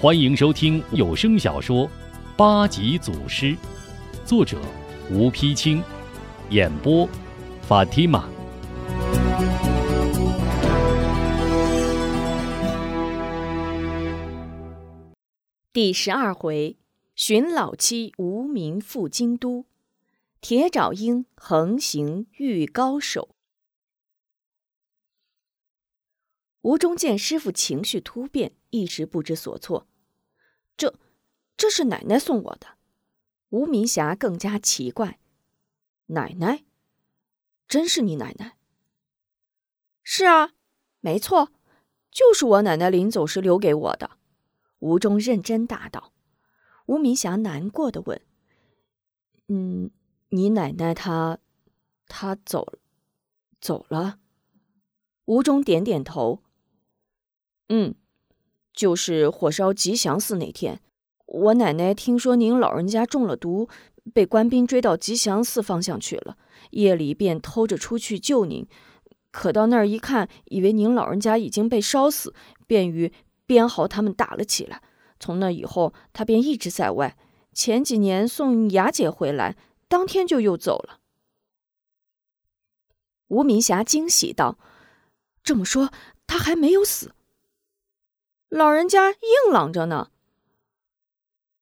欢迎收听有声小说《八级祖师》，作者吴丕清，演播法蒂玛。第十二回，寻老妻无名赴京都，铁爪鹰横行遇高手。吴中见师傅情绪突变，一时不知所措。这，这是奶奶送我的。吴明霞更加奇怪：“奶奶，真是你奶奶？”“是啊，没错，就是我奶奶临走时留给我的。”吴中认真答道。吴明霞难过的问：“嗯，你奶奶她，她走，走了？”吴中点点头：“嗯。”就是火烧吉祥寺那天，我奶奶听说您老人家中了毒，被官兵追到吉祥寺方向去了，夜里便偷着出去救您。可到那儿一看，以为您老人家已经被烧死，便与边豪他们打了起来。从那以后，他便一直在外。前几年送雅姐回来，当天就又走了。吴明霞惊喜道：“这么说，他还没有死？”老人家硬朗着呢。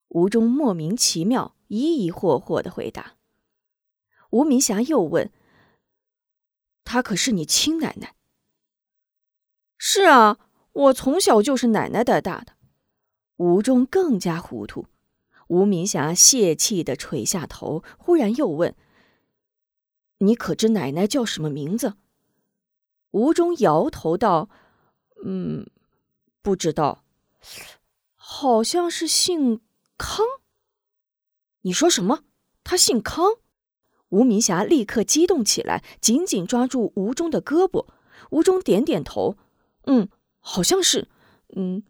吴中莫名其妙、疑疑惑惑的回答。吴明霞又问：“她可是你亲奶奶？”“是啊，我从小就是奶奶带大的。”吴中更加糊涂。吴明霞泄气的垂下头，忽然又问：“你可知奶奶叫什么名字？”吴中摇头道：“嗯。”不知道，好像是姓康。你说什么？他姓康？吴明霞立刻激动起来，紧紧抓住吴中的胳膊。吴中点点头，嗯，好像是。嗯，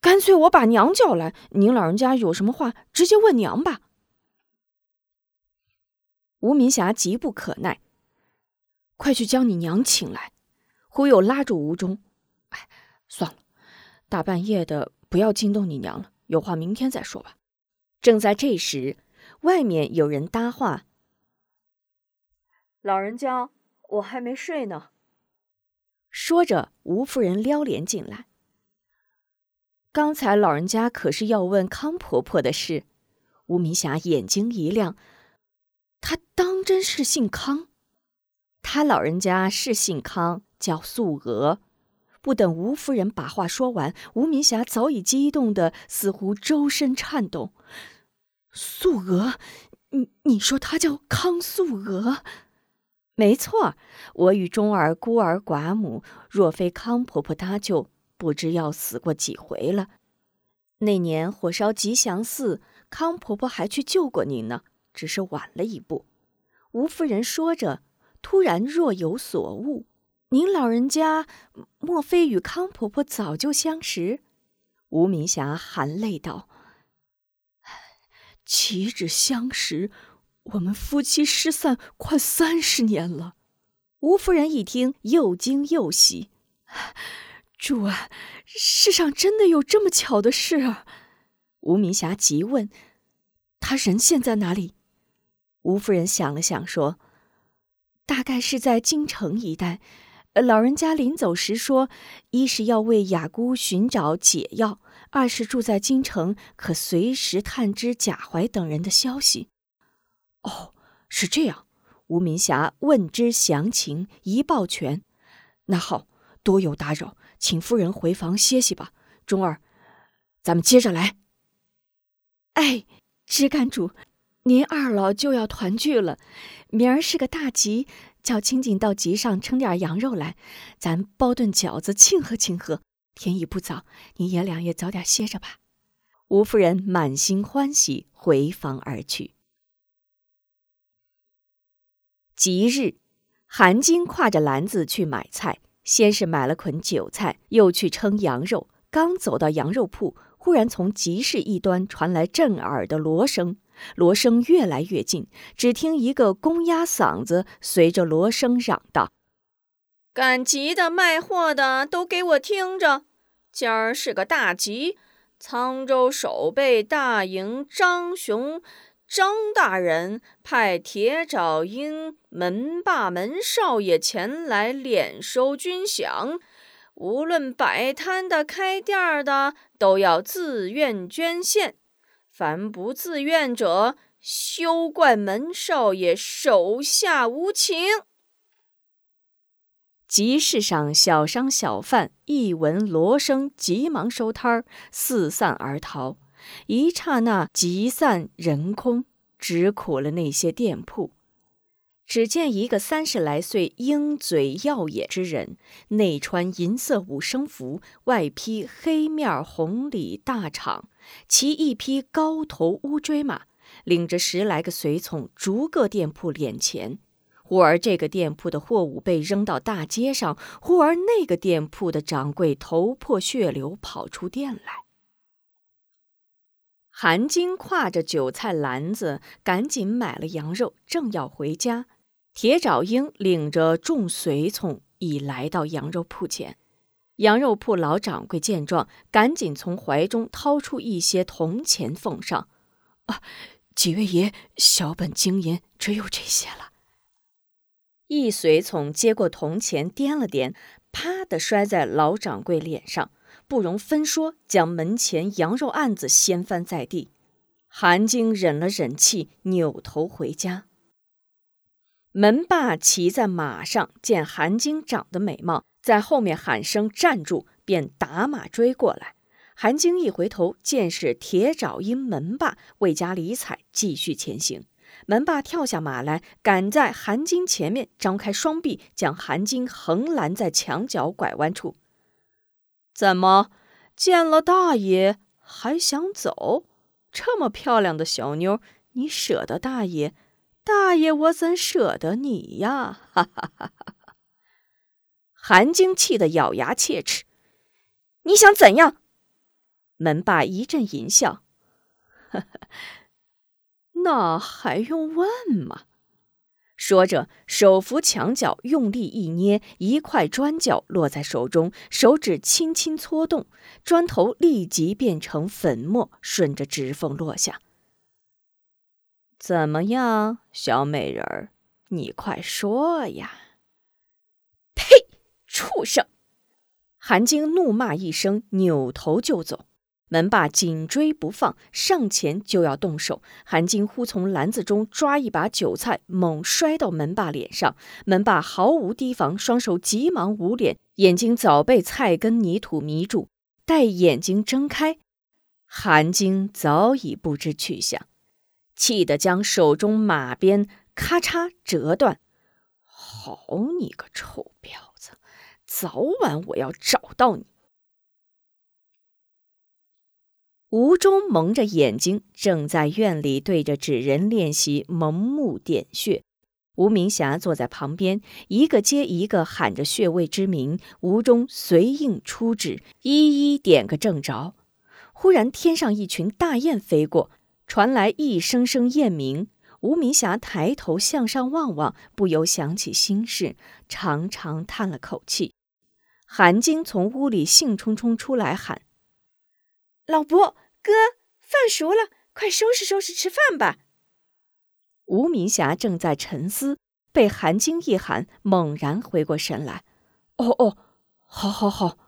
干脆我把娘叫来，您老人家有什么话直接问娘吧。吴明霞急不可耐，快去将你娘请来。忽悠拉住吴中，哎，算了。大半夜的，不要惊动你娘了。有话明天再说吧。正在这时，外面有人搭话：“老人家，我还没睡呢。”说着，吴夫人撩帘进来。刚才老人家可是要问康婆婆的事？吴明霞眼睛一亮，她当真是姓康？她老人家是姓康，叫素娥。不等吴夫人把话说完，吴明霞早已激动的似乎周身颤动。素娥，你你说她叫康素娥？没错，我与钟儿孤儿寡母，若非康婆婆搭救，不知要死过几回了。那年火烧吉祥寺，康婆婆还去救过您呢，只是晚了一步。吴夫人说着，突然若有所悟。您老人家莫非与康婆婆早就相识？吴明霞含泪道：“岂止相识，我们夫妻失散快三十年了。”吴夫人一听，又惊又喜：“主啊，世上真的有这么巧的事啊！”吴明霞急问：“他人现在哪里？”吴夫人想了想，说：“大概是在京城一带。”老人家临走时说：“一是要为雅姑寻找解药，二是住在京城，可随时探知贾怀等人的消息。”哦，是这样。吴明霞问之详情，一报全。那好，多有打扰，请夫人回房歇息吧。钟儿，咱们接着来。哎，枝干主，您二老就要团聚了，明儿是个大吉。叫青锦到集上称点羊肉来，咱包顿饺子庆贺庆贺。天已不早，你爷俩也早点歇着吧。吴夫人满心欢喜，回房而去。吉日，韩金挎着篮子去买菜，先是买了捆韭菜，又去称羊肉。刚走到羊肉铺，忽然从集市一端传来震耳的锣声。锣声越来越近，只听一个公鸭嗓子随着锣声嚷道：“赶集的、卖货的，都给我听着！今儿是个大吉，沧州守备大营张雄。张大人派铁爪鹰门霸门少爷前来敛收军饷，无论摆摊的、开店的，都要自愿捐献。凡不自愿者，休怪门少爷手下无情。集市上，小商小贩一闻锣声，急忙收摊儿，四散而逃。一刹那，集散人空，只苦了那些店铺。只见一个三十来岁、鹰嘴耀眼之人，内穿银色五生服，外披黑面红里大氅，骑一匹高头乌骓马，领着十来个随从，逐个店铺敛钱。忽而这个店铺的货物被扔到大街上，忽而那个店铺的掌柜头破血流跑出店来。韩晶挎着韭菜篮子，赶紧买了羊肉，正要回家。铁爪鹰领着众随从已来到羊肉铺前。羊肉铺老掌柜见状，赶紧从怀中掏出一些铜钱奉上：“啊，几位爷，小本经营只有这些了。”一随从接过铜钱，掂了掂，啪的摔在老掌柜脸上。不容分说，将门前羊肉案子掀翻在地。韩晶忍了忍气，扭头回家。门霸骑在马上，见韩晶长得美貌，在后面喊声“站住”，便打马追过来。韩晶一回头，见是铁爪鹰门霸，未加理睬，继续前行。门霸跳下马来，赶在韩晶前面，张开双臂，将韩晶横拦在墙角拐弯处。怎么，见了大爷还想走？这么漂亮的小妞，你舍得大爷？大爷我怎舍得你呀？哈哈哈哈！韩晶气得咬牙切齿：“你想怎样？”门霸一阵淫笑：“呵呵，那还用问吗？”说着，手扶墙角，用力一捏，一块砖角落在手中，手指轻轻搓动，砖头立即变成粉末，顺着指缝落下。怎么样，小美人儿，你快说呀！呸！畜生！韩晶怒骂一声，扭头就走。门霸紧追不放，上前就要动手。韩晶忽从篮子中抓一把韭菜，猛摔到门霸脸上。门霸毫无提防，双手急忙捂脸，眼睛早被菜根泥土迷住。待眼睛睁开，韩晶早已不知去向，气得将手中马鞭咔嚓折断。好你个臭婊子，早晚我要找到你！吴中蒙着眼睛，正在院里对着纸人练习蒙目点穴。吴明霞坐在旁边，一个接一个喊着穴位之名。吴中随应出指，一一点个正着。忽然，天上一群大雁飞过，传来一声声雁鸣。吴明霞抬头向上望望，不由想起心事，长长叹了口气。韩晶从屋里兴冲冲出来喊。老伯哥，饭熟了，快收拾收拾吃饭吧。吴明霞正在沉思，被韩晶一喊，猛然回过神来。哦哦，好，好，好。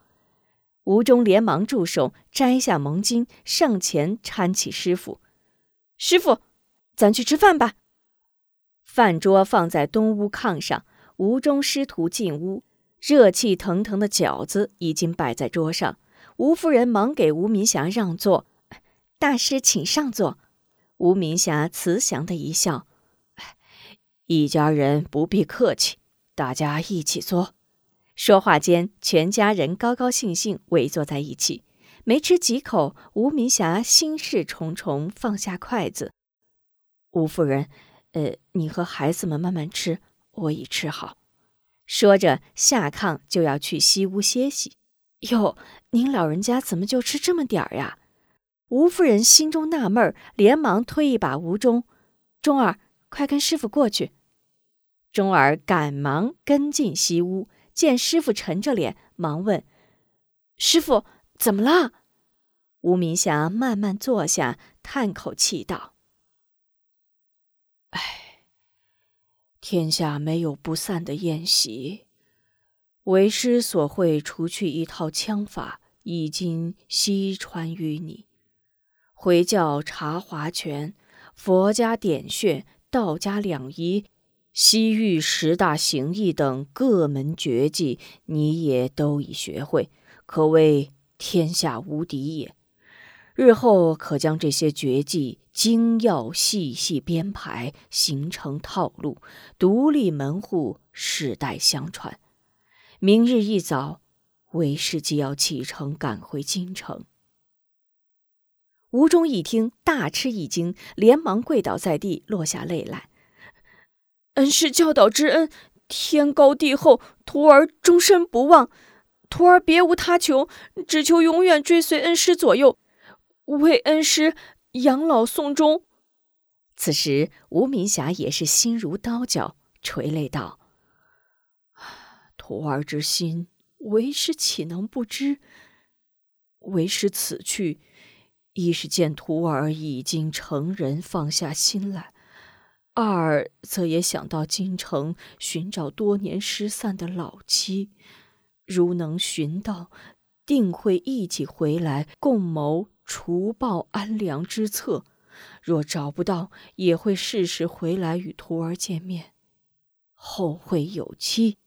吴忠连忙住手，摘下蒙巾，上前搀起师傅。师傅，咱去吃饭吧。饭桌放在东屋炕上，吴中师徒进屋，热气腾腾的饺子已经摆在桌上。吴夫人忙给吴明霞让座，大师请上座。吴明霞慈祥的一笑：“一家人不必客气，大家一起坐。”说话间，全家人高高兴兴围坐在一起。没吃几口，吴明霞心事重重，放下筷子。吴夫人，呃，你和孩子们慢慢吃，我已吃好。说着，下炕就要去西屋歇息。哟，您老人家怎么就吃这么点儿呀？吴夫人心中纳闷，连忙推一把吴中，钟儿，快跟师傅过去。钟儿赶忙跟进西屋，见师傅沉着脸，忙问：“师傅怎么了？”吴明霞慢慢坐下，叹口气道：“唉，天下没有不散的宴席。为师所会除去一套枪法，已经悉传于你。回教查华拳，佛家点穴，道家两仪，西域十大形意等各门绝技，你也都已学会，可谓天下无敌也。”日后可将这些绝技精要细细编排，形成套路，独立门户，世代相传。明日一早，为师即要启程赶回京城。吴中一听，大吃一惊，连忙跪倒在地，落下泪来：“恩师教导之恩，天高地厚，徒儿终身不忘。徒儿别无他求，只求永远追随恩师左右。”为恩师养老送终。此时，吴明霞也是心如刀绞，垂泪道：“徒儿之心，为师岂能不知？为师此去，一是见徒儿已经成人，放下心来；二则也想到京城寻找多年失散的老妻，如能寻到，定会一起回来共谋。”除暴安良之策，若找不到，也会适时回来与徒儿见面。后会有期。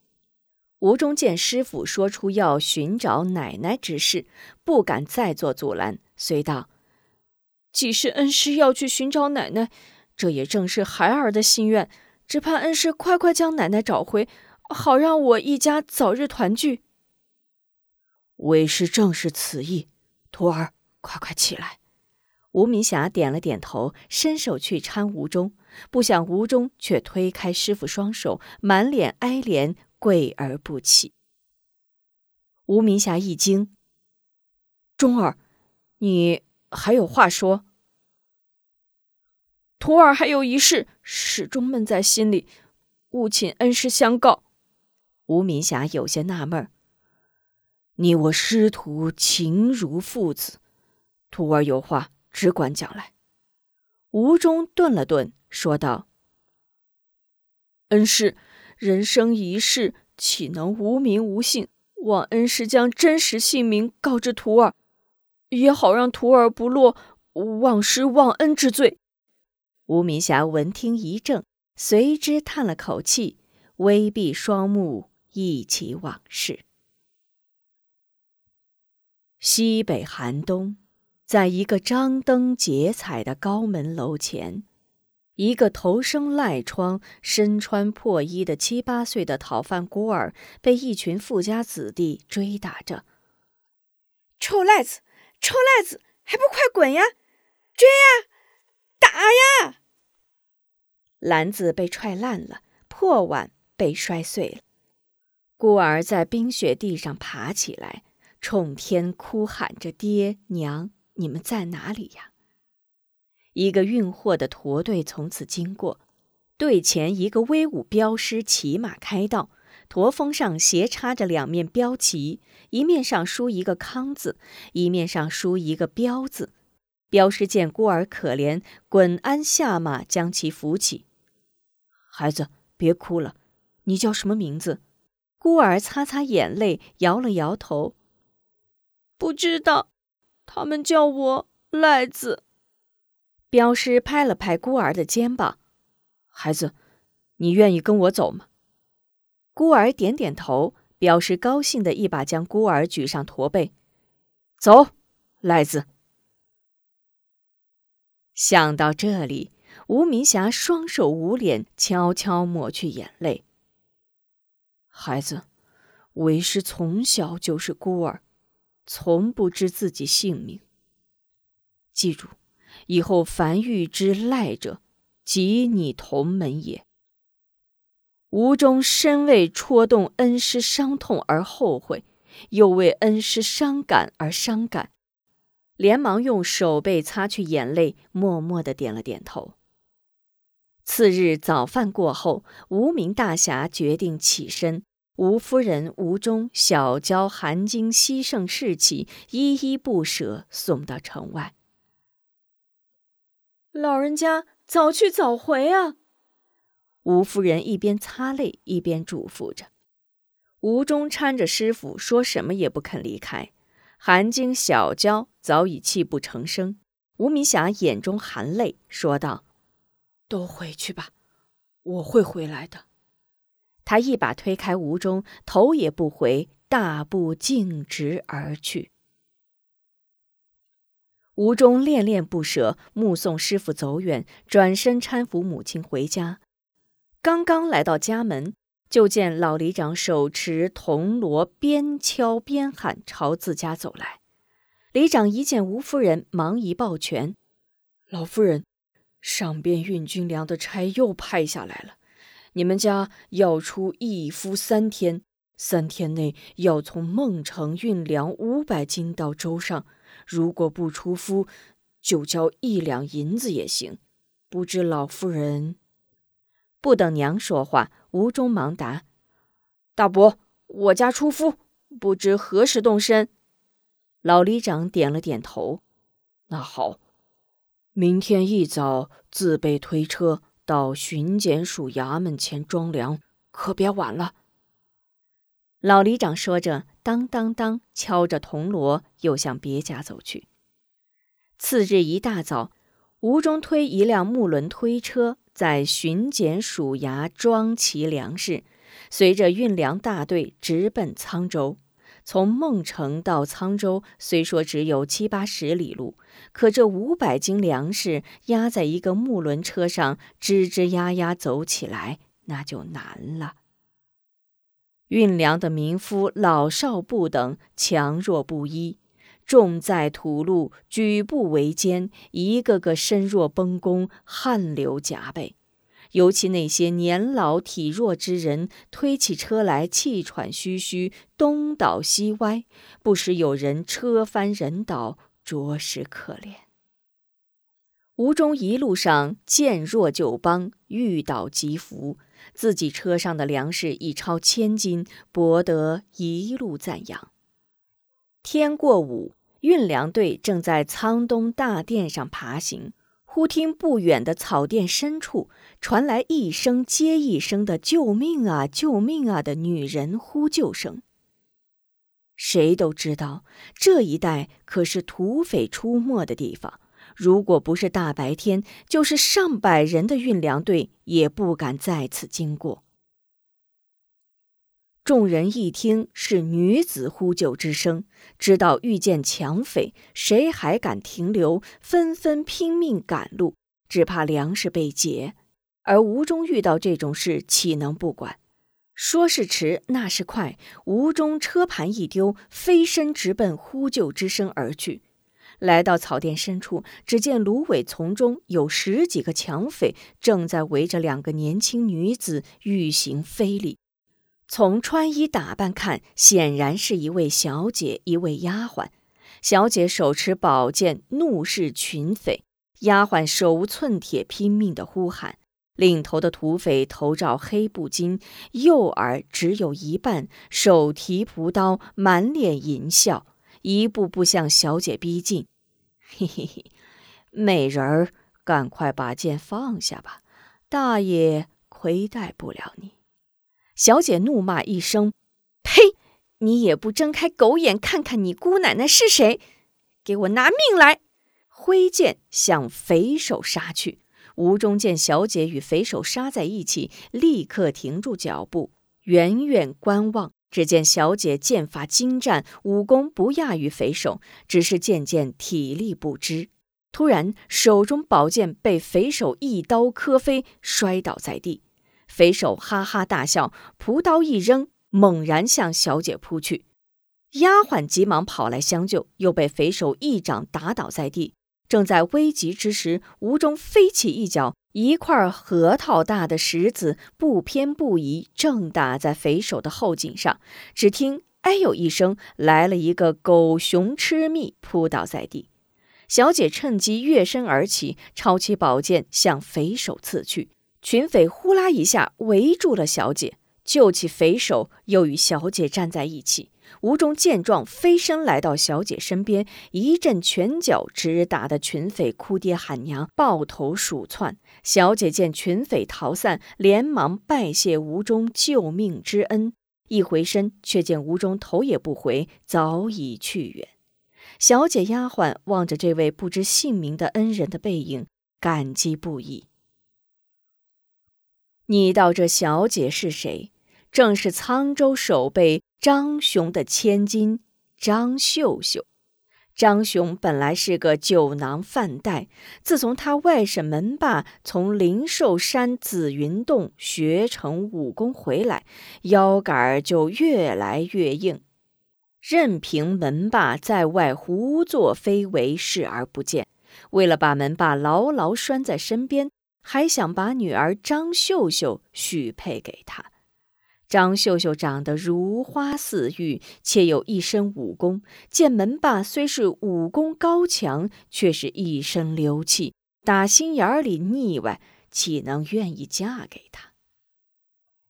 吴中见师傅说出要寻找奶奶之事，不敢再做阻拦，遂道：“既是恩师要去寻找奶奶，这也正是孩儿的心愿。只盼恩师快快将奶奶找回，好让我一家早日团聚。”为师正是此意，徒儿。快快起来！吴明霞点了点头，伸手去搀吴中，不想吴中却推开师傅双手，满脸哀怜，跪而不起。吴明霞一惊：“中儿，你还有话说？徒儿还有一事，始终闷在心里，务请恩师相告。”吴明霞有些纳闷：“你我师徒情如父子。”徒儿有话，只管讲来。吴中顿了顿，说道：“恩师，人生一世，岂能无名无姓？望恩师将真实姓名告知徒儿，也好让徒儿不落忘师忘恩之罪。”吴明霞闻听一怔，随之叹了口气，微闭双目，忆起往事。西北寒冬。在一个张灯结彩的高门楼前，一个头生赖疮、身穿破衣的七八岁的讨饭孤儿被一群富家子弟追打着。臭赖子，臭赖子，还不快滚呀！追呀，打呀！篮子被踹烂了，破碗被摔碎了。孤儿在冰雪地上爬起来，冲天哭喊着：“爹娘！”你们在哪里呀？一个运货的驼队从此经过，队前一个威武镖师骑马开道，驼峰上斜插着两面标旗，一面上书一个“康”字，一面上书一个“彪”字。镖师见孤儿可怜，滚鞍下马，将其扶起。孩子，别哭了，你叫什么名字？孤儿擦擦眼泪，摇了摇头，不知道。他们叫我赖子。镖师拍了拍孤儿的肩膀：“孩子，你愿意跟我走吗？”孤儿点点头。镖师高兴的一把将孤儿举上驼背：“走，赖子。”想到这里，吴明霞双手捂脸，悄悄抹去眼泪：“孩子，为师从小就是孤儿。”从不知自己姓名。记住，以后凡遇之赖者，即你同门也。吴中深为戳动恩师伤痛而后悔，又为恩师伤感而伤感，连忙用手背擦去眼泪，默默的点了点头。次日早饭过后，无名大侠决定起身，吴夫人、吴中、小娇、韩晶牺牲士气，依依不舍送到城外。老人家早去早回啊！吴夫人一边擦泪一边嘱咐着。吴中搀着师傅，说什么也不肯离开。韩晶、小娇早已泣不成声。吴明霞眼中含泪，说道：“都回去吧，我会回来的。”他一把推开吴中，头也不回，大步径直而去。吴中恋恋不舍，目送师傅走远，转身搀扶母亲回家。刚刚来到家门，就见老里长手持铜锣，边敲边喊，朝自家走来。里长一见吴夫人，忙一抱拳：“老夫人，上边运军粮的差又派下来了。”你们家要出一夫三天，三天内要从孟城运粮五百斤到州上。如果不出夫，就交一两银子也行。不知老夫人……不等娘说话，吴中忙答：“大伯，我家出夫，不知何时动身。”老里长点了点头：“那好，明天一早自备推车。”到巡检署衙门前装粮，可别晚了。老里长说着，当当当敲着铜锣，又向别家走去。次日一大早，吴中推一辆木轮推车，在巡检署衙装齐粮食，随着运粮大队直奔沧州。从孟城到沧州，虽说只有七八十里路，可这五百斤粮食压在一个木轮车上，吱吱呀呀走起来，那就难了。运粮的民夫老少不等，强弱不一，重在土路，举步维艰，一个个身弱崩弓，汗流浃背。尤其那些年老体弱之人，推起车来气喘吁吁，东倒西歪，不时有人车翻人倒，着实可怜。吴中一路上见弱就帮，遇倒即扶，自己车上的粮食已超千斤，博得一路赞扬。天过午，运粮队正在仓东大殿上爬行。忽听不远的草甸深处传来一声接一声的“救命啊，救命啊”的女人呼救声。谁都知道这一带可是土匪出没的地方，如果不是大白天，就是上百人的运粮队也不敢在此经过。众人一听是女子呼救之声，知道遇见强匪，谁还敢停留？纷纷拼命赶路，只怕粮食被劫。而吴中遇到这种事，岂能不管？说是迟，那是快。吴中车盘一丢，飞身直奔呼救之声而去。来到草甸深处，只见芦苇丛中有十几个强匪，正在围着两个年轻女子欲行非礼。从穿衣打扮看，显然是一位小姐，一位丫鬟。小姐手持宝剑，怒视群匪；丫鬟手无寸铁，拼命的呼喊。领头的土匪头罩黑布巾，右耳只有一半，手提朴刀，满脸淫笑，一步步向小姐逼近。嘿嘿嘿，美人儿，赶快把剑放下吧，大爷亏待不了你。小姐怒骂一声：“呸！你也不睁开狗眼看看你姑奶奶是谁？给我拿命来！”挥剑向匪首杀去。吴中见小姐与匪首杀在一起，立刻停住脚步，远远观望。只见小姐剑法精湛，武功不亚于匪首，只是渐渐体力不支。突然，手中宝剑被匪首一刀磕飞，摔倒在地。匪首哈哈大笑，朴刀一扔，猛然向小姐扑去。丫鬟急忙跑来相救，又被匪首一掌打倒在地。正在危急之时，吴中飞起一脚，一块核桃大的石子不偏不倚，正打在匪首的后颈上。只听“哎呦”一声，来了一个狗熊吃蜜，扑倒在地。小姐趁机跃身而起，抄起宝剑向匪首刺去。群匪呼啦一下围住了小姐，救起匪首，又与小姐站在一起。吴中见状，飞身来到小姐身边，一阵拳脚，直打得群匪哭爹喊娘，抱头鼠窜。小姐见群匪逃散，连忙拜谢吴中救命之恩。一回身，却见吴中头也不回，早已去远。小姐丫鬟望着这位不知姓名的恩人的背影，感激不已。你道这小姐是谁？正是沧州守备张雄的千金张秀秀。张雄本来是个酒囊饭袋，自从他外甥门霸从灵寿山紫云洞学成武功回来，腰杆儿就越来越硬，任凭门霸在外胡作非为，视而不见。为了把门霸牢牢拴在身边，还想把女儿张秀秀许配给他。张秀秀长得如花似玉，且有一身武功。见门霸虽是武功高强，却是一身流气，打心眼里腻歪，岂能愿意嫁给他？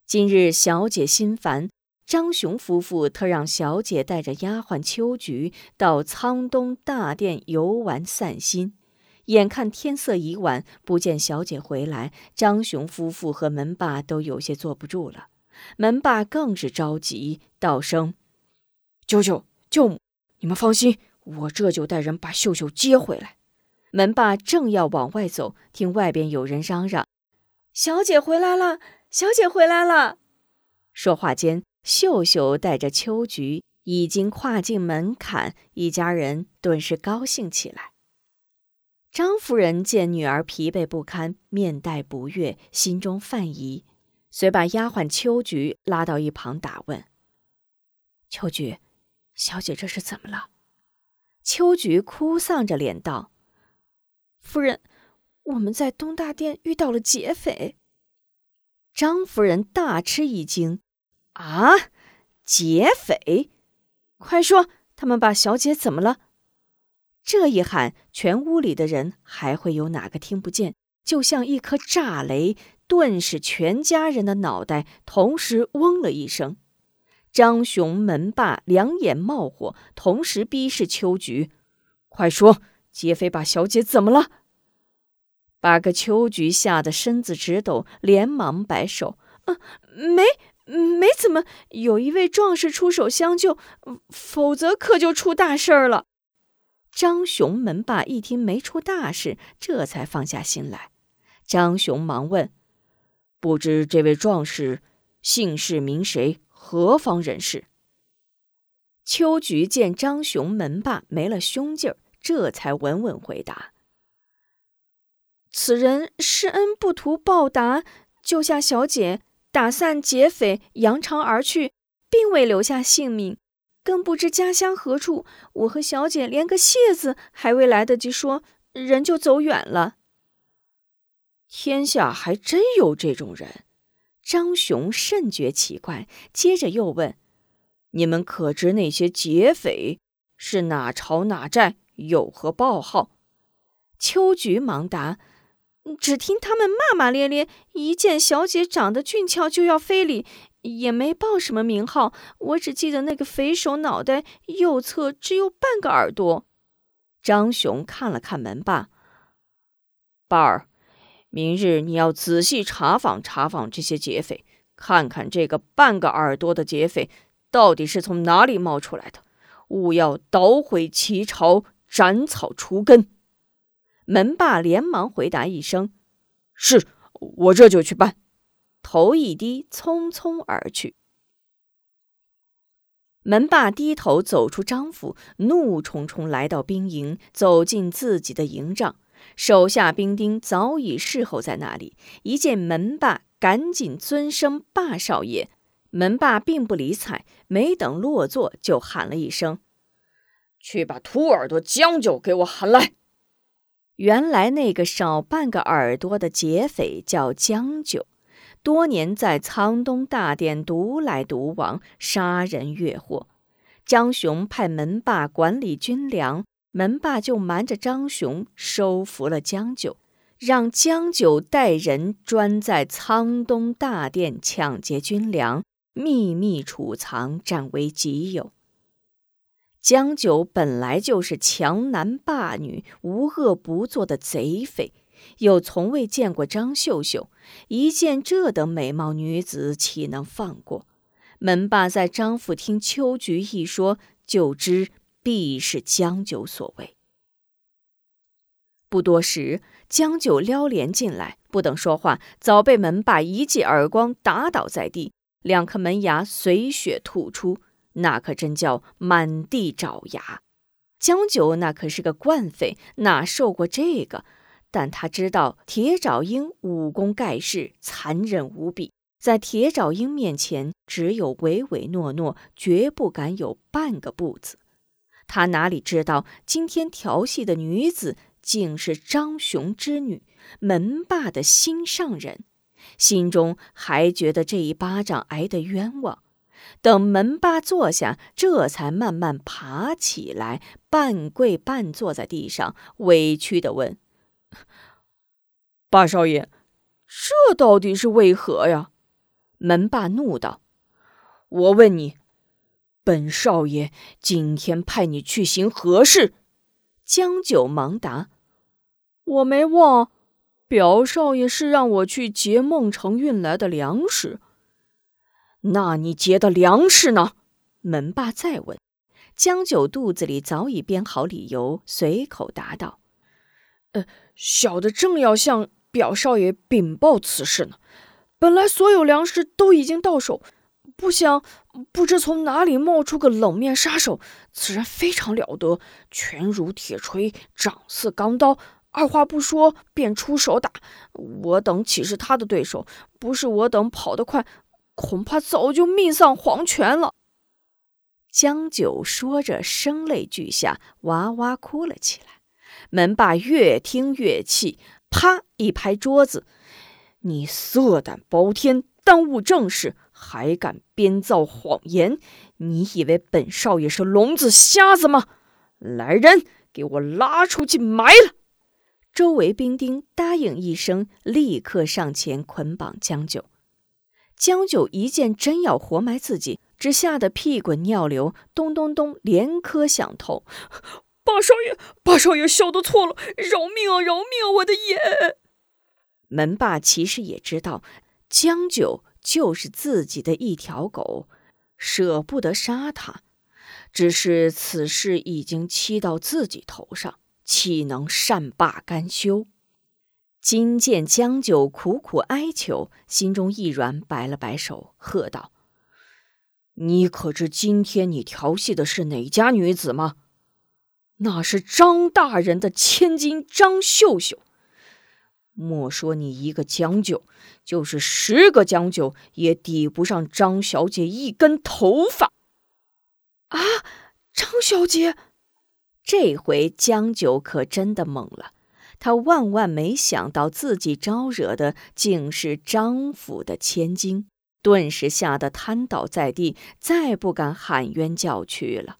今日小姐心烦，张雄夫妇特让小姐带着丫鬟秋菊到沧东大殿游玩散心。眼看天色已晚，不见小姐回来，张雄夫妇和门霸都有些坐不住了。门霸更是着急，道声：“舅舅、舅母，你们放心，我这就带人把秀秀接回来。”门霸正要往外走，听外边有人嚷嚷：“小姐回来了！小姐回来了！”说话间，秀秀带着秋菊已经跨进门槛，一家人顿时高兴起来。张夫人见女儿疲惫不堪，面带不悦，心中犯疑。遂把丫鬟秋菊拉到一旁打问：“秋菊，小姐这是怎么了？”秋菊哭丧着脸道：“夫人，我们在东大殿遇到了劫匪。”张夫人大吃一惊：“啊，劫匪！快说，他们把小姐怎么了？”这一喊，全屋里的人还会有哪个听不见？就像一颗炸雷。顿时，全家人的脑袋同时嗡了一声。张雄门霸两眼冒火，同时逼视秋菊：“快说，劫匪把小姐怎么了？”把个秋菊吓得身子直抖，连忙摆手：“啊，没，没怎么。有一位壮士出手相救，否则可就出大事儿了。”张雄门霸一听没出大事，这才放下心来。张雄忙问。不知这位壮士姓氏名谁，何方人士？秋菊见张雄门霸没了凶劲儿，这才稳稳回答：“此人施恩不图报答，救下小姐，打散劫匪，扬长而去，并未留下姓名，更不知家乡何处。我和小姐连个谢字还未来得及说，人就走远了。”天下还真有这种人，张雄甚觉奇怪，接着又问：“你们可知那些劫匪是哪朝哪寨，有何报号？”秋菊忙答：“只听他们骂骂咧咧，一见小姐长得俊俏就要非礼，也没报什么名号。我只记得那个匪首脑袋右侧只有半个耳朵。”张雄看了看门霸，霸儿。明日你要仔细查访查访这些劫匪，看看这个半个耳朵的劫匪到底是从哪里冒出来的，勿要捣毁其巢，斩草除根。门霸连忙回答一声：“是，我这就去办。”头一低，匆匆而去。门霸低头走出张府，怒冲冲来到兵营，走进自己的营帐。手下兵丁早已侍候在那里，一见门霸，赶紧尊声“霸少爷”。门霸并不理睬，没等落座，就喊了一声：“去把秃耳朵将就给我喊来。”原来那个少半个耳朵的劫匪叫将就，多年在沧东大殿独来独往，杀人越货。张雄派门霸管理军粮。门霸就瞒着张雄收服了将就，让江九带人专在沧东大殿抢劫军粮，秘密储藏，占为己有。江九本来就是强男霸女、无恶不作的贼匪，又从未见过张秀秀，一见这等美貌女子，岂能放过？门霸在张府听秋菊一说，就知必是江九所为。不多时，江九撩帘进来，不等说话，早被门霸一记耳光打倒在地，两颗门牙随血吐出，那可真叫满地找牙。江九那可是个惯匪，哪受过这个？但他知道铁爪鹰武功盖世，残忍无比，在铁爪鹰面前，只有唯唯诺诺，绝不敢有半个不字。他哪里知道，今天调戏的女子。竟是张雄之女，门霸的心上人，心中还觉得这一巴掌挨得冤枉。等门霸坐下，这才慢慢爬起来，半跪半坐在地上，委屈地问：“ 八少爷，这到底是为何呀？”门霸怒道：“我问你，本少爷今天派你去行何事？”江九忙答。我没忘，表少爷是让我去劫孟城运来的粮食。那你劫的粮食呢？门霸再问。江九肚子里早已编好理由，随口答道：“呃，小的正要向表少爷禀报此事呢。本来所有粮食都已经到手，不想不知从哪里冒出个冷面杀手。此人非常了得，拳如铁锤，掌似钢刀。”二话不说便出手打，我等岂是他的对手？不是我等跑得快，恐怕早就命丧黄泉了。江九说着，声泪俱下，哇哇哭了起来。门霸越听越气，啪一拍桌子：“你色胆包天，耽误正事，还敢编造谎言！你以为本少爷是聋子瞎子吗？来人，给我拉出去埋了！”周围兵丁答应一声，立刻上前捆绑江九。江九一见真要活埋自己，只吓得屁滚尿流，咚咚咚连磕响头：“八少爷，八少爷，小的错了，饶命啊，饶命啊！我的眼。”门霸其实也知道，江九就是自己的一条狗，舍不得杀他，只是此事已经欺到自己头上。岂能善罢甘休？今见江九苦苦哀求，心中一软，摆了摆手，喝道：“你可知今天你调戏的是哪家女子吗？那是张大人的千金张秀秀。莫说你一个将就，就是十个将就，也抵不上张小姐一根头发。”啊，张小姐！这回江九可真的懵了，他万万没想到自己招惹的竟是张府的千金，顿时吓得瘫倒在地，再不敢喊冤叫屈了。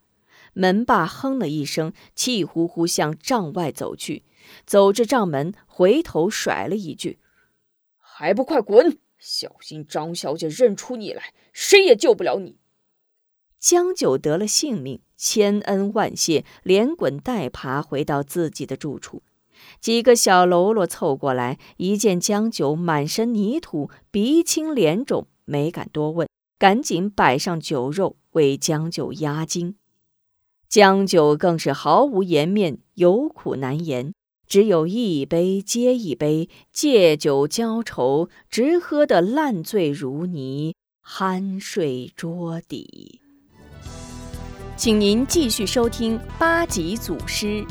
门霸哼了一声，气呼呼向帐外走去，走至帐门，回头甩了一句：“还不快滚！小心张小姐认出你来，谁也救不了你。”江九得了性命。千恩万谢，连滚带爬回到自己的住处。几个小喽啰凑过来，一见江九满身泥土，鼻青脸肿，没敢多问，赶紧摆上酒肉为江九压惊。江酒更是毫无颜面，有苦难言，只有一杯接一杯，借酒浇愁，直喝得烂醉如泥，酣睡桌底。请您继续收听八级祖师。